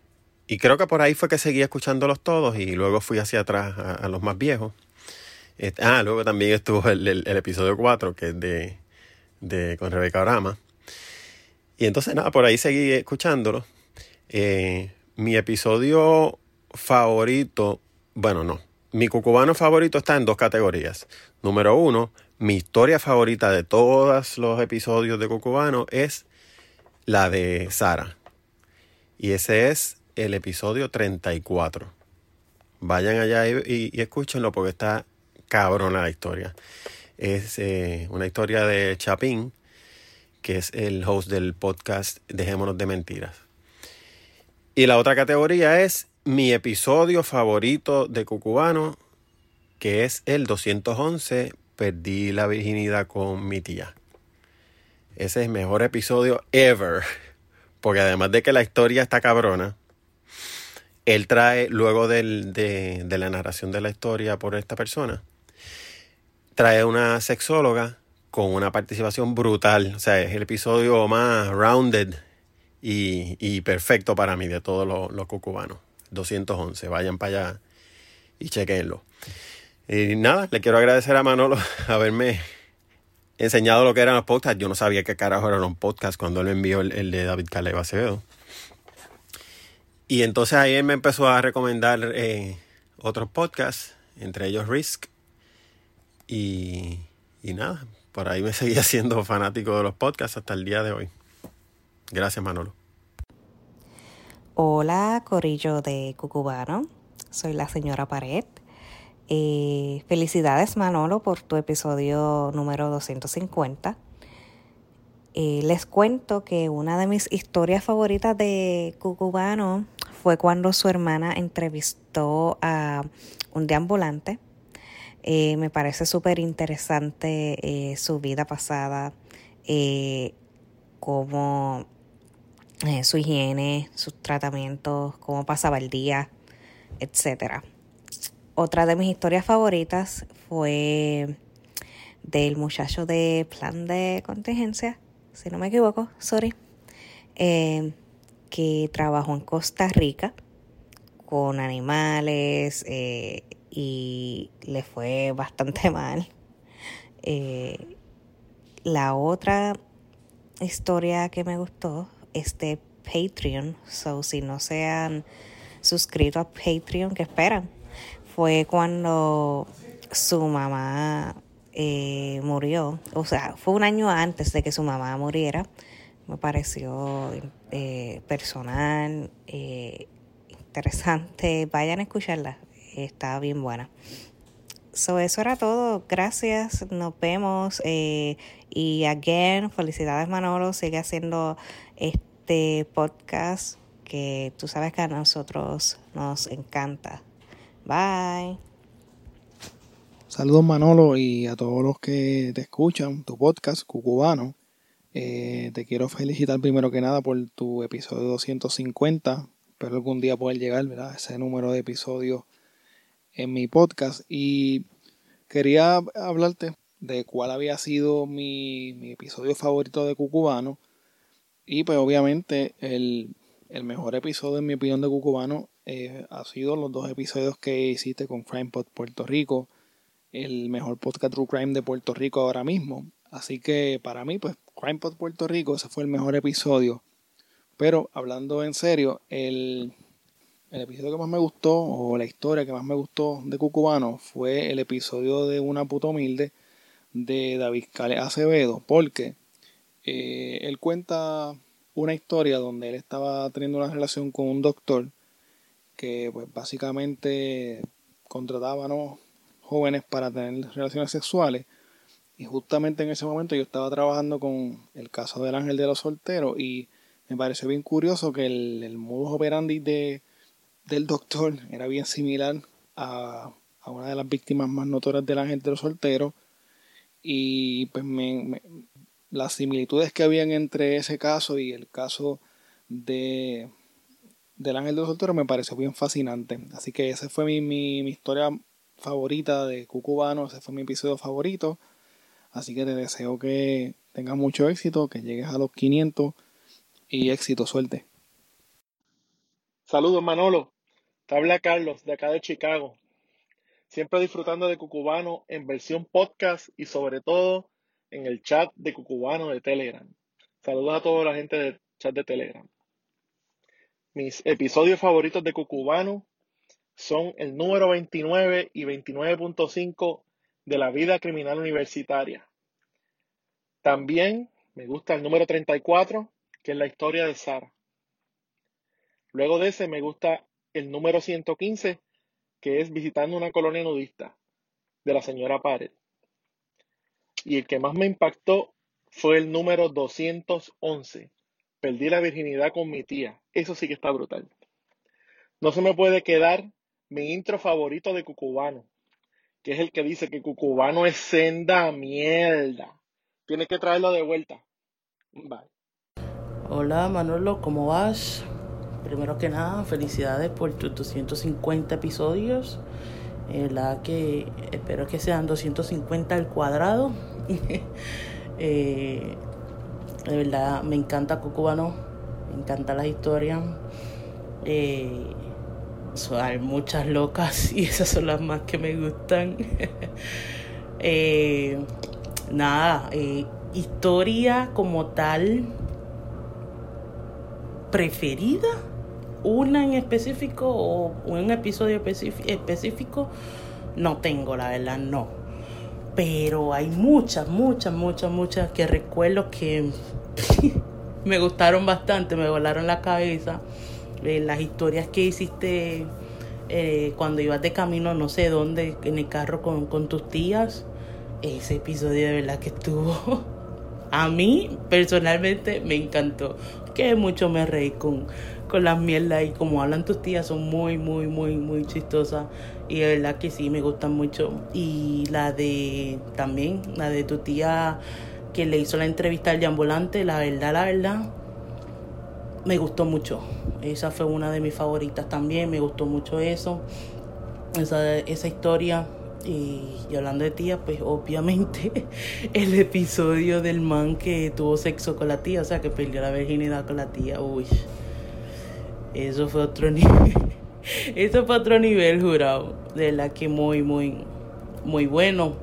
y creo que por ahí fue que seguía escuchándolos todos y luego fui hacia atrás a, los más viejos. Ah, luego también estuvo el, el, episodio 4 que es de, de con Rebeca Orama. Y entonces nada, por ahí seguí escuchándolo. Eh, mi episodio favorito, bueno, no, mi cucubano favorito está en dos categorías. Número uno, mi historia favorita de todos los episodios de Cucubano es la de Sara. Y ese es el episodio 34. Vayan allá y, y, escúchenlo porque está cabrona la historia. Es eh, una historia de Chapín, que es el host del podcast Dejémonos de Mentiras. Y la otra categoría es mi episodio favorito de Cucubano, que es el 211, Perdí la virginidad con mi tía. Ese es el mejor episodio ever. Porque además de que la historia está cabrona, él trae, luego de, la narración de la historia por esta persona, trae una sexóloga con una participación brutal. O sea, es el episodio más rounded y, y perfecto para mí de todos los, los cucubanos. 211. Vayan para allá y chequenlo. Y nada, le quiero agradecer a Manolo (laughs) haberme enseñado lo que eran los podcasts. Yo no sabía qué carajo eran los podcasts cuando él envió el, de David Caleb Acevedo. Y entonces ahí él me empezó a recomendar eh, otros podcasts, entre ellos Risk. Y, y nada, por ahí me (laughs) seguía siendo fanático de los podcasts hasta el día de hoy. Gracias, Manolo. Hola, Corillo de Cucubano. Soy la señora Pared. Eh, felicidades, Manolo, por tu episodio número 250. Eh, les cuento que una de mis historias favoritas de Cucubano fue cuando su hermana entrevistó a un deambulante. Eh, me parece súper interesante eh, su vida pasada, eh, cómo su higiene, sus tratamientos, cómo pasaba el día, etc. Otra de mis historias favoritas fue del muchacho de plan de contingencia, si no me equivoco, sorry. Eh, que trabajó en Costa Rica con animales eh, y le fue bastante (laughs) mal. Eh, la otra historia que me gustó es de Patreon. So, si no se han suscrito a Patreon, ¿qué esperan? Fue cuando su mamá eh, murió. O sea, fue un año antes de que su mamá muriera. Me pareció eh, personal, eh, interesante. Vayan a escucharla. Está bien buena. So, eso era todo. Gracias. Nos vemos. y again, felicidades Manolo. Sigue haciendo este podcast que tú sabes que a nosotros nos encanta. Bye. Saludos Manolo y a todos los que te escuchan, tu podcast Cucubano. Eh, te quiero felicitar primero que nada por tu episodio 250. Espero algún día poder llegar ¿verdad? ese número de episodios en mi podcast. Y quería hablarte de cuál había sido mi, mi episodio favorito de Cucubano. Y pues obviamente el, el mejor episodio en mi opinión de Cucubano eh, ha sido los dos episodios que hiciste con CrimePod Puerto Rico, el mejor podcast True Crime de Puerto Rico ahora mismo. Así que para mí, pues CrimePod Puerto Rico, ese fue el mejor episodio. Pero hablando en serio, el, el episodio que más me gustó, o la historia que más me gustó de Cucubano, fue el episodio de Una puta humilde de David Cale Acevedo, porque eh, él cuenta una historia donde él estaba teniendo una relación con un doctor que pues básicamente contrataba jóvenes para tener relaciones sexuales. Y justamente en ese momento yo estaba trabajando con el caso del ángel de los solteros y me pareció bien curioso que el, el modus operandi de, del doctor era bien similar a, a, una de las víctimas más notorias del ángel de los solteros. Y pues me, las similitudes que habían entre ese caso y el caso de del Ángel de los Solteros me pareció bien fascinante. Así que esa fue mi, mi, historia favorita de Cucubano, ese fue mi episodio favorito. Así que te deseo que tengas mucho éxito, que llegues a los 500 y éxito, suerte. Saludos Manolo, te habla Carlos de acá de Chicago. Siempre disfrutando de Cucubano en versión podcast y sobre todo en el chat de Cucubano de Telegram. Saludos a toda la gente del chat de Telegram. Mis episodios favoritos de Cucubano son el número 29 y 29.5 de la vida criminal universitaria. También me gusta el número 34, que es la historia de Sara. Luego de ese me gusta el número 115, que es visitando una colonia nudista, de la señora Pared. Y el que más me impactó fue el número 211. Perdí la virginidad con mi tía. Eso sí que está brutal. No se me puede quedar mi intro favorito de Cucubano, que es el que dice que Cucubano es senda mierda. Tiene que traerlo de vuelta. Bye. Hola Manolo, ¿cómo vas? Primero que nada, felicidades por tus 250 episodios. Eh, la que espero que sean 250 al cuadrado. (laughs) eh, de verdad, me encanta Cucubano, me encanta las historias. Eh, hay muchas locas (laughs) y esas son las más que me gustan. (laughs) eh, nada, eh, historia como tal preferida una en específico o un episodio específico, no tengo, la verdad, no. Pero hay muchas, muchas, muchas, muchas que recuerdo que (laughs) me gustaron bastante, me volaron la cabeza. Eh, las historias que hiciste eh, cuando ibas de camino, no sé dónde, en el carro con, con tus tías. Ese episodio de verdad que estuvo. (laughs) A mí personalmente me encantó. Que mucho me reí con, con las mierdas y como hablan tus tías son muy, muy, muy, muy chistosas. Y de verdad que sí, me gustan mucho. Y la de también, la de tu tía que le hizo la entrevista al ambulante, la verdad, la verdad, me gustó mucho. Esa fue una de mis favoritas también, me gustó mucho eso. Esa, esa historia. Y, y, hablando de tía, pues obviamente (laughs) el episodio del man que tuvo sexo con la tía, o sea, que perdió la virginidad con la tía, uy Eso fue otro (laughs) nivel. Eso fue otro nivel, jurado. De la que muy, muy, muy bueno.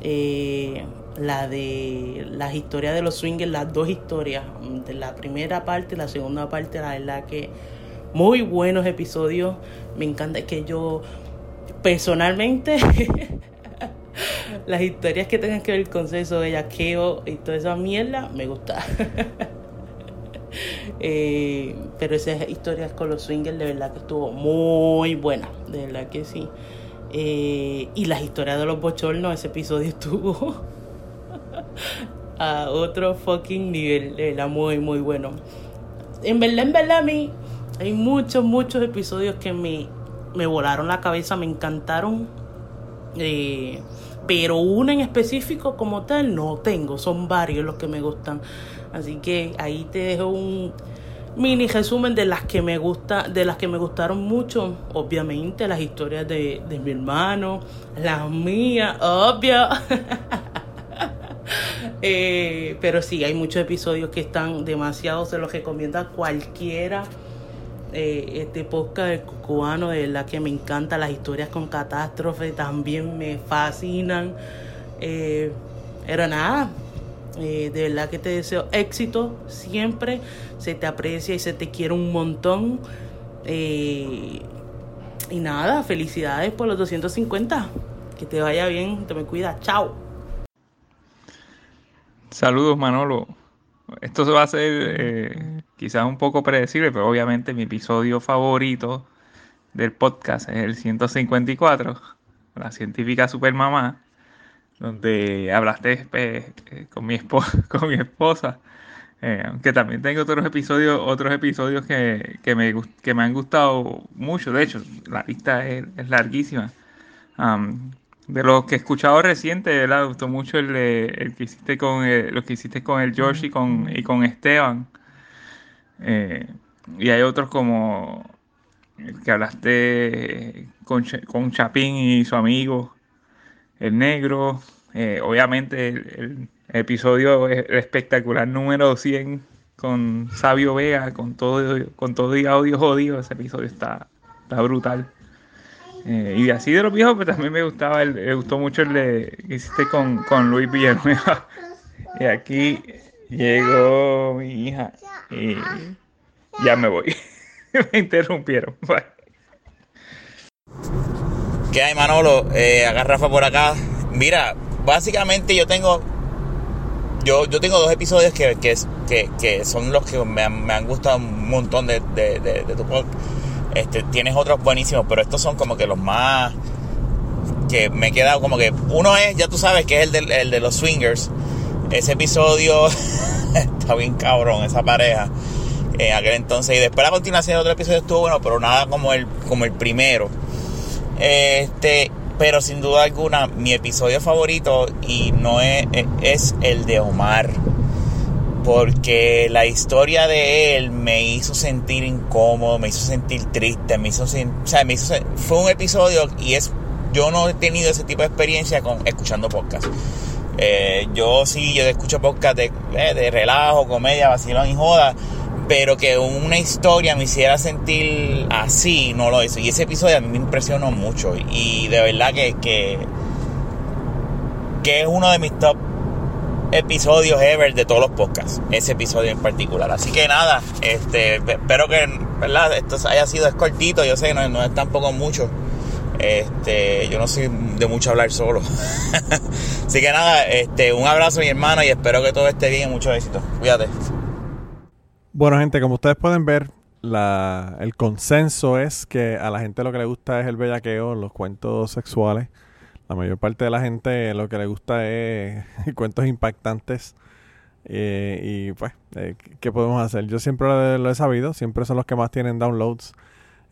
Eh, la de las historias de los swingers, las dos historias, de la primera parte y la segunda parte, la verdad que muy buenos episodios. Me encanta que yo personalmente (laughs) las historias que tengan que ver con sexo, bellaqueo y toda esa mierda me gusta. (laughs) eh, pero esas historias con los swingers de verdad que estuvo muy buena, de verdad que sí. Eh, y las historias de los bochornos, ese episodio (laughs) estuvo a otro fucking nivel, de verdad muy muy bueno. En verdad, en verdad a mí hay muchos, muchos episodios que me, me volaron la cabeza, me encantaron. Eh, pero una en específico como tal no tengo, son varios los que me gustan. Así que ahí te dejo un mini resumen de las que me gusta, de las que me gustaron mucho. Obviamente las historias de, mi hermano, las mías, obvio. (laughs) eh, pero sí, hay muchos episodios que están demasiado, se los recomiendo a cualquiera eh, este podcast del cubano, de verdad que me encanta las historias con catástrofe, también me fascinan. Eh, pero nada, eh, de verdad que te deseo éxito siempre, se te aprecia y se te quiere un montón. Eh, y nada, felicidades por los 250. Que te vaya bien, te me cuidas. Chao. Saludos Manolo. Esto va a ser eh, quizás un poco predecible, pero obviamente mi episodio favorito del podcast es el 154, la científica supermamá, donde hablaste eh, con, mi (laughs) con mi esposa. Eh, aunque también tengo otros episodios, otros episodios que, que, me, que me han gustado mucho. De hecho, la lista es, larguísima. De los que he escuchado reciente. Me gustó mucho el, el que hiciste con el, lo que hiciste con el George y con, y con Esteban. Eh, y hay otros como el que hablaste con, con Chapín y su amigo, el negro. Eh, obviamente el, episodio espectacular número 100 con Sabio Vega, con todo, con todo y audio jodido. Ese episodio está, está brutal. Eh, y así de los viejos, pero también me gustaba, el, me gustó mucho el de, que hiciste con, con Luis Villanueva. (laughs) y aquí llegó mi hija y ya me voy. (laughs) me interrumpieron. ¿Qué Manolo? Eh, acá Rafa por acá. Mira, básicamente yo tengo yo, yo tengo dos episodios que, que, que, son los que me han, me han, gustado un montón de, de, de, tu podcast. Este, tienes otros buenísimos, pero estos son como que los más que me he quedado como que uno es, ya tú sabes, que es el de, el de los swingers. Ese episodio (laughs) está bien cabrón, esa pareja en aquel entonces. Y después la continuación de otro episodio estuvo bueno, pero nada como el, como el primero. Este, pero sin duda alguna, mi episodio favorito y no es, es el de Omar porque la historia de él me hizo sentir incómodo, me hizo sentir triste, me hizo, o sea, me hizo fue un episodio y es yo no he tenido ese tipo de experiencia con escuchando podcast. Eh, yo sí, yo escucho podcast de, eh, de relajo, comedia, vacilón y joda, pero que una historia me hiciera sentir así, no lo hizo. Y ese episodio a mí me impresionó mucho y de verdad que, que, que es uno de mis top episodios ever de todos los podcasts, ese episodio en particular. Así que nada, este, espero que ¿verdad? esto haya sido cortito, yo sé, no, no es tampoco mucho. Este, yo no soy de mucho hablar solo. (laughs) Así que nada, este, un abrazo mi hermano y espero que todo esté bien y mucho éxito. Cuídate. Bueno, gente, como ustedes pueden ver, el consenso es que a la gente lo que le gusta es el bellaqueo, los cuentos sexuales. La mayor parte de la gente lo que le gusta es (laughs) cuentos impactantes. Eh, y pues, eh, ¿qué podemos hacer? Yo siempre lo, he sabido, siempre son los que más tienen downloads.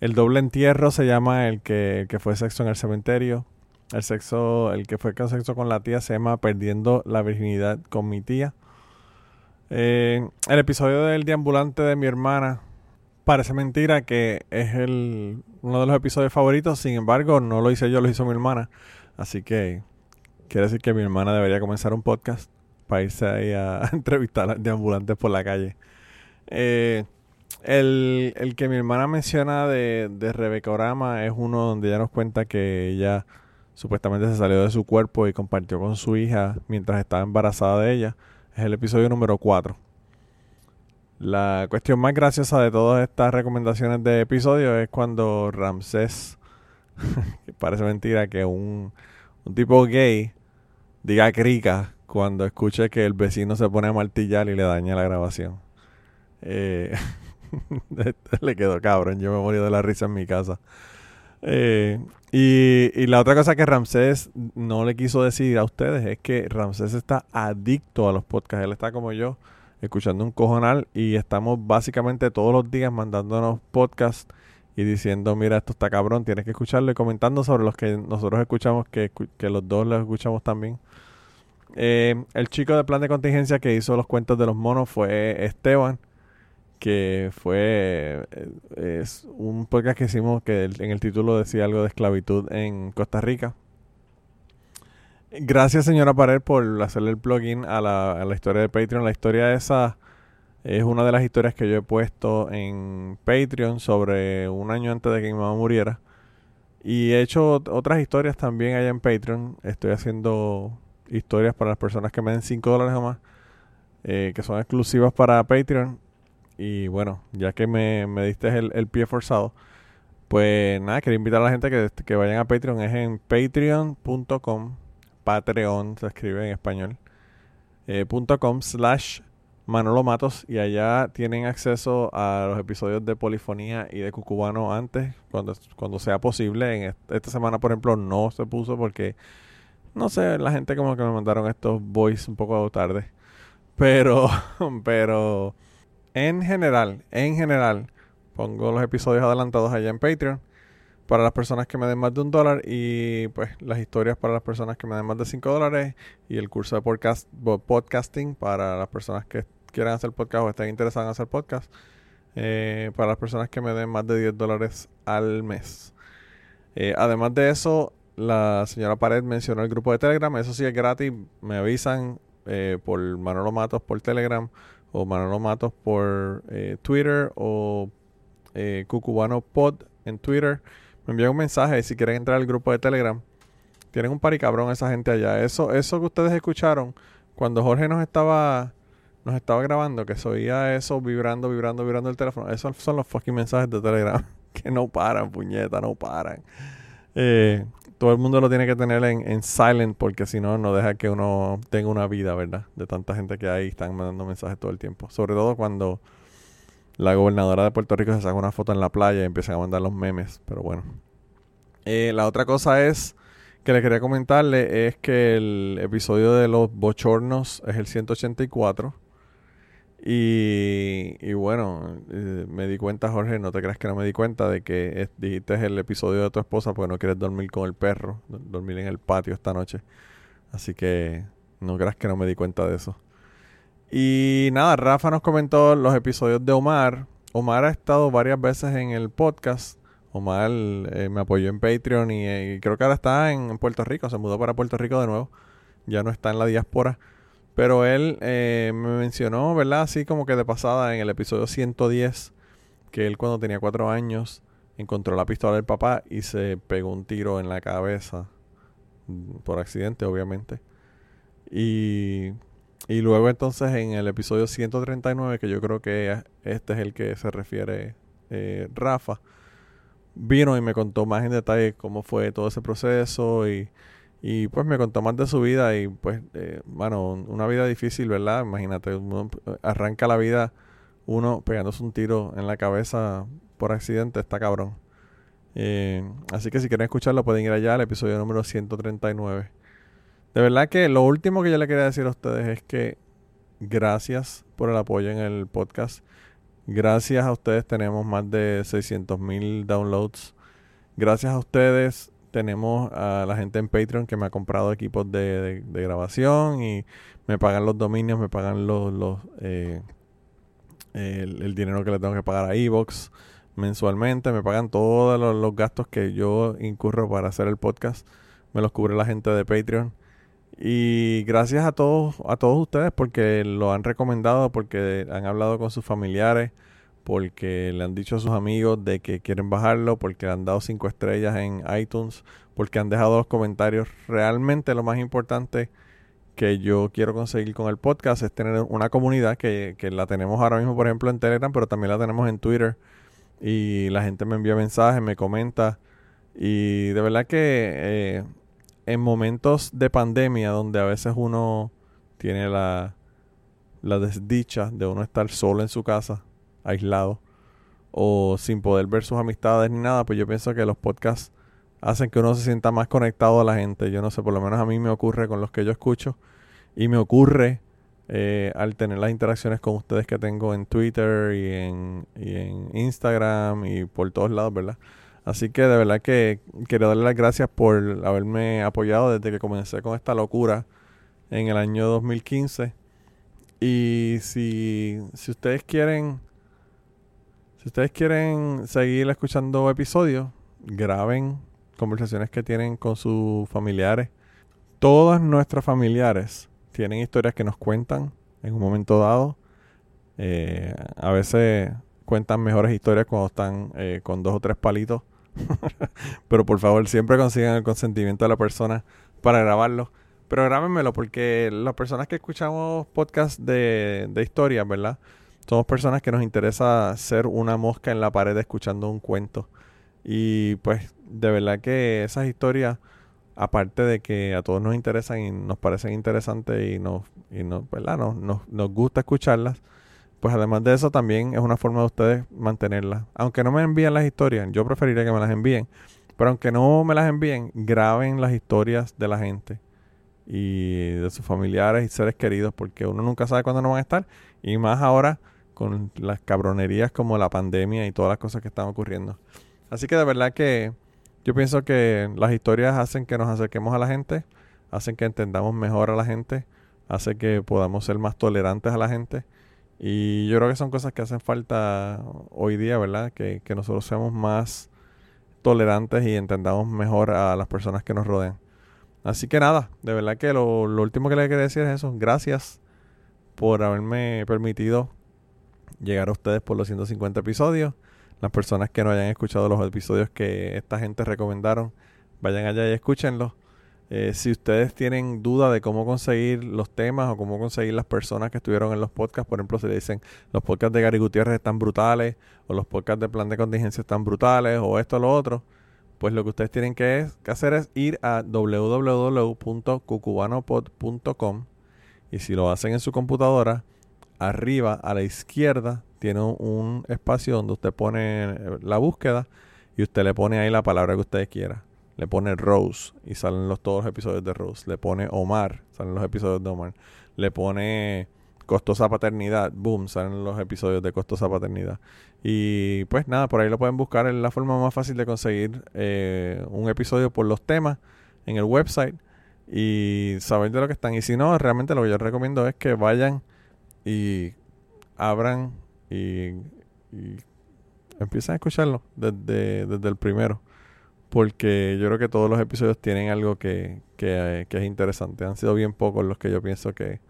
El doble entierro se llama el que, que fue sexo en el cementerio. El sexo, el que fue con sexo con la tía se llama Perdiendo la virginidad con mi tía. Eh, el episodio del deambulante de mi hermana parece mentira que es el, uno de los episodios favoritos. Sin embargo, no lo hice yo, lo hizo mi hermana. Así que quiere decir que mi hermana debería comenzar un podcast para irse ahí a (laughs) entrevistar de ambulantes por la calle. Eh, el, el que mi hermana menciona de, de Rebeca Orama es uno donde ella nos cuenta que ella supuestamente se salió de su cuerpo y compartió con su hija mientras estaba embarazada de ella. Es el episodio número 4. La cuestión más graciosa de todas estas recomendaciones de episodio es cuando Ramsés, (laughs) que parece mentira que un, un tipo gay diga crica cuando escuche que el vecino se pone a martillar y le daña la grabación. Eh, (laughs) le quedó cabrón, yo me morí de la risa en mi casa. Eh, y, y, la otra cosa que Ramsés no le quiso decir a ustedes es que Ramsés está adicto a los podcasts. Él está como yo escuchando un cojonal y estamos básicamente todos los días mandándonos podcasts y diciendo, mira, esto está cabrón, tienes que escucharlo y comentando sobre los que nosotros escuchamos, que, los dos los escuchamos también. Eh, el chico de plan de contingencia que hizo los cuentos de los monos fue Esteban, que fue eh, es un podcast que hicimos que en el título decía algo de esclavitud en Costa Rica. Gracias, señora Pared, por hacerle el plugin a la, la historia de Patreon. La historia esa es una de las historias que yo he puesto en Patreon sobre un año antes de que mi mamá muriera. Y he hecho otras historias también allá en Patreon. Estoy haciendo historias para las personas que me den 5 dólares o más, eh, que son exclusivas para Patreon. Y bueno, ya que me, me diste el, el, pie forzado, pues nada, quería invitar a la gente que, que vayan a Patreon. Es en patreon.com Patreon, se escribe en español, eh, .com slash Manolo Matos y allá tienen acceso a los episodios de Polifonía y de Cucubano antes, cuando, cuando sea posible. En esta semana, por ejemplo, no se puso porque, no sé, la gente como que me mandaron estos voice un poco tarde. Pero, (laughs) pero, en general, en general, pongo los episodios adelantados allá en Patreon para las personas que me den más de un dólar y pues las historias para las personas que me den más de cinco dólares y el curso de podcast, podcasting para las personas que quieran hacer podcast o estén interesadas en hacer podcast eh, para las personas que me den más de 10 dólares al mes. Eh, además de eso, la señora Pared mencionó el grupo de Telegram. Eso sí es gratis. Me avisan eh, por Manolo Matos por Telegram o Manolo Matos por Twitter o Cucubano Pod en Twitter me envían un mensaje si quieren entrar al grupo de Telegram. Tienen un paricabrón esa gente allá. Eso, eso que ustedes escucharon cuando Jorge nos estaba nos estaba grabando, que se oía eso vibrando, vibrando, vibrando el teléfono. Esos son los fucking mensajes de Telegram. (laughs) Que no paran, puñeta, no paran. Eh, todo el mundo lo tiene que tener en, en silent porque si no, no deja que uno tenga una vida, ¿verdad? De tanta gente que hay están mandando mensajes todo el tiempo. Sobre todo cuando la gobernadora de Puerto Rico se saca una foto en la playa y empieza a mandar los memes. Pero bueno. Eh, la otra cosa es que le quería comentarle es que el episodio de los bochornos es el 184. Y, bueno, eh, me di cuenta, Jorge, no te creas que no me di cuenta de que es, dijiste el episodio de tu esposa porque no quieres dormir con el perro, dormir en el patio esta noche. Así que no creas que no me di cuenta de eso. Y nada, Rafa nos comentó los episodios de Omar. Omar ha estado varias veces en el podcast. Omar eh, me apoyó en Patreon y, y, creo que ahora está en Puerto Rico. Se mudó para Puerto Rico de nuevo. Ya no está en la diáspora. Pero él eh, me mencionó, ¿verdad? Así como que de pasada en el episodio 110, que él cuando tenía cuatro años encontró la pistola del papá y se pegó un tiro en la cabeza. Mm, por accidente, obviamente. Y, y luego entonces en el episodio 139, que yo creo que este es el que se refiere eh, Rafa, vino y me contó más en detalle cómo fue todo ese proceso y y pues me contó más de su vida y pues, eh, bueno, una vida difícil, ¿verdad? Imagínate, uno arranca la vida uno pegándose un tiro en la cabeza por accidente, está cabrón. Eh, así que si quieren escucharlo pueden ir allá al episodio número 139. De verdad que lo último que yo le quería decir a ustedes es que gracias por el apoyo en el podcast. Gracias a ustedes tenemos más de 600 mil downloads. Gracias a ustedes tenemos a la gente en Patreon que me ha comprado equipos de, grabación y me pagan los dominios, me pagan los, los eh, el, dinero que le tengo que pagar a Evox mensualmente, me pagan todos los, gastos que yo incurro para hacer el podcast, me los cubre la gente de Patreon. Y gracias a todos, a todos ustedes porque lo han recomendado, porque han hablado con sus familiares, porque le han dicho a sus amigos de que quieren bajarlo, porque le han dado cinco estrellas en iTunes, porque han dejado los comentarios. Realmente lo más importante que yo quiero conseguir con el podcast es tener una comunidad que, que la tenemos ahora mismo, por ejemplo, en Telegram, pero también la tenemos en Twitter. Y la gente me envía mensajes, me comenta. Y de verdad que eh, en momentos de pandemia, donde a veces uno tiene la, la desdicha de uno estar solo en su casa, aislado, o sin poder ver sus amistades ni nada, pues yo pienso que los podcasts hacen que uno se sienta más conectado a la gente. Yo no sé, por lo menos a mí me ocurre con los que yo escucho y me ocurre eh, al tener las interacciones con ustedes que tengo en Twitter y en, y en Instagram y por todos lados, ¿verdad? Así que de verdad que quiero darle las gracias por haberme apoyado desde que comencé con esta locura en el año 2015. Y si, si ustedes quieren, si ustedes quieren seguir escuchando episodios, graben conversaciones que tienen con sus familiares. Todas nuestras familiares tienen historias que nos cuentan en un momento dado. Eh, a veces cuentan mejores historias cuando están eh, con dos o tres palitos. (laughs) Pero por favor, siempre consigan el consentimiento de la persona para grabarlo. Pero grábenmelo porque las personas que escuchamos podcasts de, de historias, ¿verdad? Somos personas que nos interesa ser una mosca en la pared escuchando un cuento. Y pues de verdad que esas historias, aparte de que a todos nos interesan y nos parecen interesantes y nos, y nos, ¿verdad? Nos, nos, nos gusta escucharlas, pues además de eso también es una forma de ustedes mantenerlas. Aunque no me envíen las historias, yo preferiría que me las envíen. Pero aunque no me las envíen, graben las historias de la gente y de sus familiares y seres queridos, porque uno nunca sabe cuándo no van a estar. Y más ahora con las cabronerías como la pandemia y todas las cosas que están ocurriendo. Así que de verdad que yo pienso que las historias hacen que nos acerquemos a la gente, hacen que entendamos mejor a la gente, hace que podamos ser más tolerantes a la gente. Y yo creo que son cosas que hacen falta hoy día, ¿verdad? Que, que nosotros seamos más tolerantes y entendamos mejor a las personas que nos rodean. Así que nada, de verdad que lo, lo último que le quería decir es eso. Gracias por haberme permitido llegar a ustedes por los 150 episodios. Las personas que no hayan escuchado los episodios que esta gente recomendaron, vayan allá y escúchenlos. Eh, si ustedes tienen duda de cómo conseguir los temas o cómo conseguir las personas que estuvieron en los podcasts, por ejemplo, si le dicen los podcasts de Gary Gutiérrez están brutales, o los podcasts de plan de contingencia están brutales, o esto o lo otro, pues lo que ustedes tienen que, que hacer es ir a www.cucubanopod.com y si lo hacen en su computadora, arriba a la izquierda tiene un espacio donde usted pone la búsqueda y usted le pone ahí la palabra que usted quiera. Le pone Rose y salen los, todos los episodios de Rose. Le pone Omar, salen los episodios de Omar. Le pone Costosa Paternidad, boom, salen los episodios de Costosa Paternidad. Y pues nada, por ahí lo pueden buscar. Es la forma más fácil de conseguir eh, un episodio por los temas en el website y saber de lo que están. Y si no, realmente lo que yo recomiendo es que vayan y abran y, y empiecen a escucharlo desde, desde el primero. Porque yo creo que todos los episodios tienen algo que, que, que es interesante. Han sido bien pocos los que yo pienso que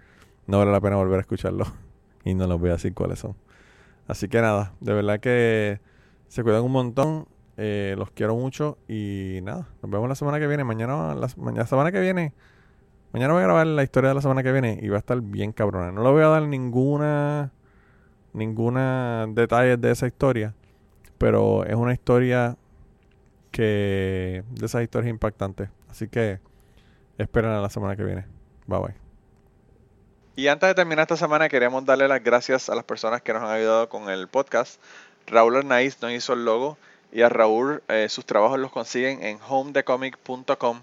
no vale la pena volver a escucharlo. (laughs) Y no los voy a decir cuáles son. Así que nada, de verdad que se cuidan un montón. Eh, los quiero mucho. Y nada, nos vemos la semana que viene. Mañana, la, mañana, la semana que viene. Mañana voy a grabar la historia de la semana que viene. Y va a estar bien cabrona. No le voy a dar ninguna. Ninguna detalle de esa historia. Pero es una historia que. De esas historias impactantes. Así que. Esperen a la semana que viene. Bye bye. Y antes de terminar esta semana, queremos darle las gracias a las personas que nos han ayudado con el podcast. Raúl Arnaiz nos hizo el logo y a Raúl eh, sus trabajos los consiguen en homedecomic.com.